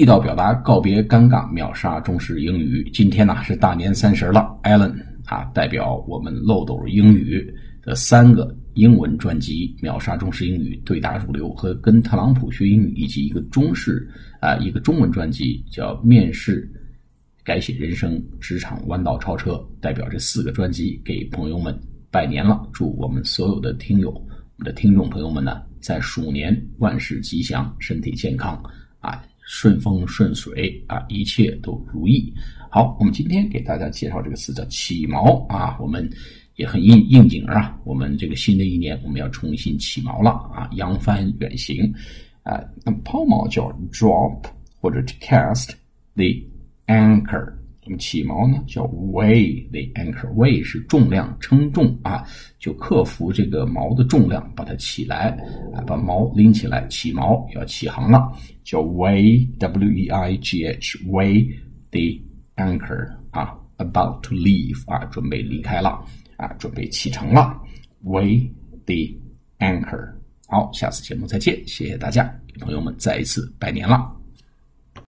地道表达，告别尴尬，秒杀中式英语。今天呢是大年三十了，Allen 啊，代表我们漏斗英语的三个英文专辑《秒杀中式英语》对答如流和跟特朗普学英语，以及一个中式啊一个中文专辑叫《面试改写人生职场弯道超车》，代表这四个专辑给朋友们拜年了，祝我们所有的听友、我们的听众朋友们呢，在鼠年万事吉祥，身体健康啊！顺风顺水啊，一切都如意。好，我们今天给大家介绍这个词叫起锚啊，我们也很应应景啊。我们这个新的一年，我们要重新起锚了啊，扬帆远行啊。那么抛锚叫 drop 或者是 cast the anchor。那么起锚呢，叫 weigh the anchor，weigh 是重量，称重啊，就克服这个锚的重量，把它起来啊，把锚拎起来，起锚要起航了，叫 weigh，w e i g h，weigh the anchor 啊，about to leave 啊，准备离开了啊，准备启程了，weigh the anchor。好，下次节目再见，谢谢大家，朋友们再一次拜年了。